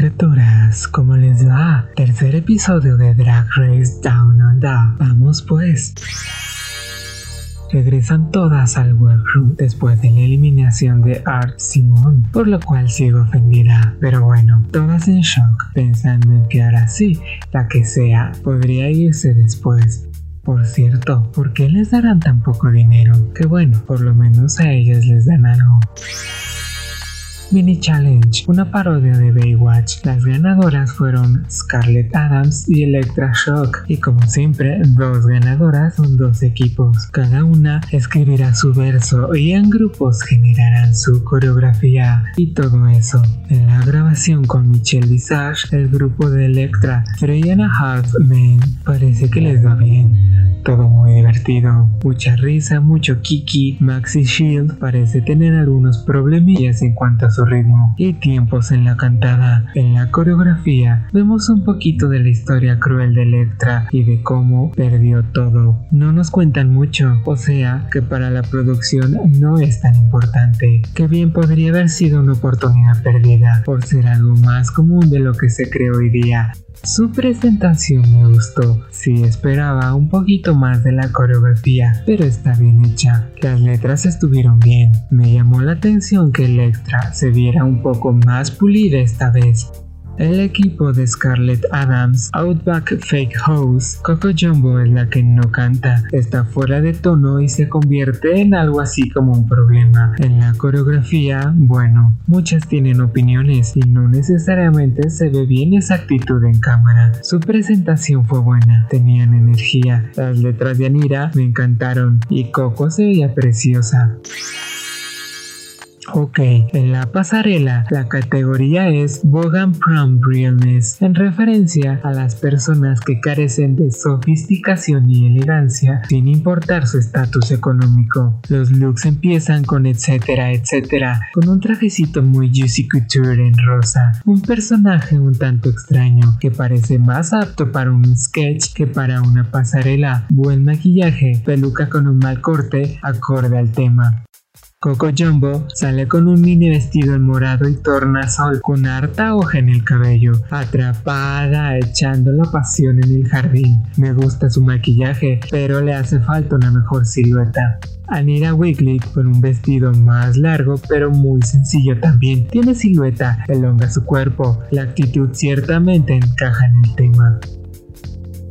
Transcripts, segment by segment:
criaturas, ¿cómo les va? Tercer episodio de Drag Race Down Under. Vamos pues. Regresan todas al workroom después de la eliminación de Art Simon, por lo cual sigo ofendida. Pero bueno, todas en shock, pensando en que ahora sí, la que sea, podría irse después. Por cierto, ¿por qué les darán tan poco dinero? Que bueno, por lo menos a ellas les dan algo. Mini Challenge, una parodia de Baywatch. Las ganadoras fueron Scarlett Adams y Electra Shock, y como siempre, dos ganadoras son dos equipos. Cada una escribirá su verso y en grupos generarán su coreografía y todo eso. En la grabación con Michelle Visage, el grupo de Electra, Three and a Half Men, parece que les va bien. Todo muy divertido, mucha risa, mucho kiki. Maxi Shield parece tener algunos problemillas en cuanto a su ritmo y tiempos en la cantada. En la coreografía vemos un poquito de la historia cruel de Electra y de cómo perdió todo. No nos cuentan mucho, o sea que para la producción no es tan importante, que bien podría haber sido una oportunidad perdida por ser algo más común de lo que se cree hoy día. Su presentación me gustó, sí esperaba un poquito más de la coreografía, pero está bien hecha. Las letras estuvieron bien, me llamó la atención que el extra se viera un poco más pulida esta vez. El equipo de Scarlett Adams, Outback Fake House, Coco Jumbo es la que no canta, está fuera de tono y se convierte en algo así como un problema. En la coreografía, bueno, muchas tienen opiniones y no necesariamente se ve bien esa actitud en cámara. Su presentación fue buena, tenían energía, las letras de Anira me encantaron y Coco se veía preciosa. Ok, en la pasarela la categoría es Bogan Prom Realness, en referencia a las personas que carecen de sofisticación y elegancia sin importar su estatus económico. Los looks empiezan con etcétera, etcétera, con un trajecito muy juicy couture en rosa, un personaje un tanto extraño que parece más apto para un sketch que para una pasarela, buen maquillaje, peluca con un mal corte acorde al tema. Coco Jumbo sale con un mini vestido en morado y tornasol con harta hoja en el cabello, atrapada echando la pasión en el jardín. Me gusta su maquillaje, pero le hace falta una mejor silueta. Anira Wigley con un vestido más largo pero muy sencillo también. Tiene silueta, elonga su cuerpo, la actitud ciertamente encaja en el tema.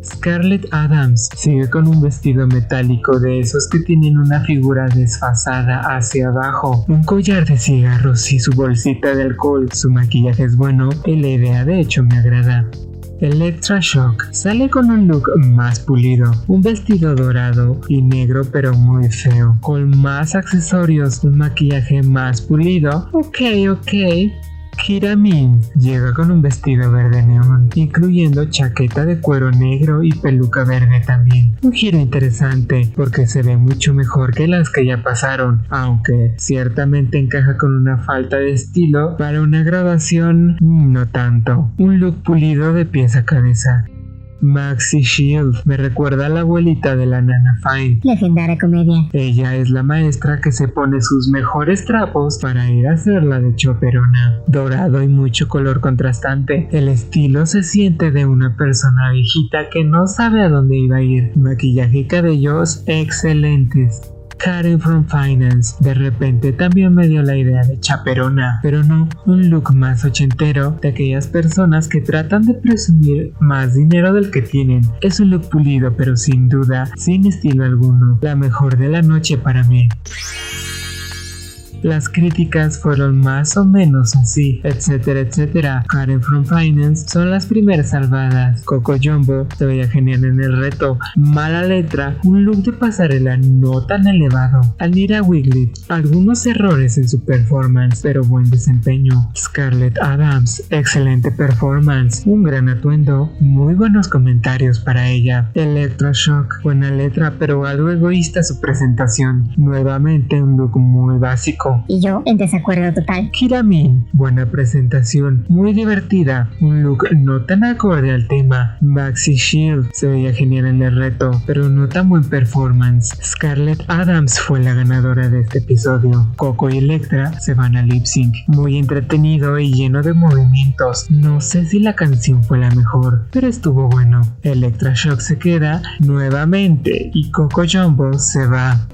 Scarlett Adams sigue con un vestido metálico de esos que tienen una figura desfasada hacia abajo, un collar de cigarros y su bolsita de alcohol. Su maquillaje es bueno y la idea de hecho me agrada. Electra Shock sale con un look más pulido, un vestido dorado y negro pero muy feo, con más accesorios, un maquillaje más pulido. Ok, ok, Kira Min llega con un vestido verde neón, incluyendo chaqueta de cuero negro y peluca verde también. Un giro interesante porque se ve mucho mejor que las que ya pasaron, aunque ciertamente encaja con una falta de estilo para una grabación no tanto. Un look pulido de pies a cabeza. Maxi Shield me recuerda a la abuelita de la nana Fine. Legendaria comedia. Ella es la maestra que se pone sus mejores trapos para ir a hacerla de choperona. Dorado y mucho color contrastante. El estilo se siente de una persona viejita que no sabe a dónde iba a ir. Maquillaje y cabellos excelentes. Karen from Finance de repente también me dio la idea de chaperona, pero no, un look más ochentero de aquellas personas que tratan de presumir más dinero del que tienen. Es un look pulido pero sin duda, sin estilo alguno, la mejor de la noche para mí. Las críticas fueron más o menos así, etcétera, etcétera. Karen from Finance son las primeras salvadas. Coco Jumbo se veía genial en el reto. Mala letra, un look de pasarela no tan elevado. Alira Wigley, algunos errores en su performance, pero buen desempeño. Scarlett Adams, excelente performance, un gran atuendo, muy buenos comentarios para ella. Electroshock, buena letra, pero algo egoísta su presentación. Nuevamente un look muy básico Y yo en desacuerdo total. Kiramin, buena presentación, muy divertida, un look no tan acorde al tema. Maxi Shield se veía genial en el reto, pero no tan buen performance. Scarlett Adams fue la ganadora de este episodio. Coco y Electra se van a lip sync. Muy entretenido y lleno de movimientos. No sé si la canción fue la mejor, pero estuvo bueno. Electra Shock se queda nuevamente y Coco Jumbo se va.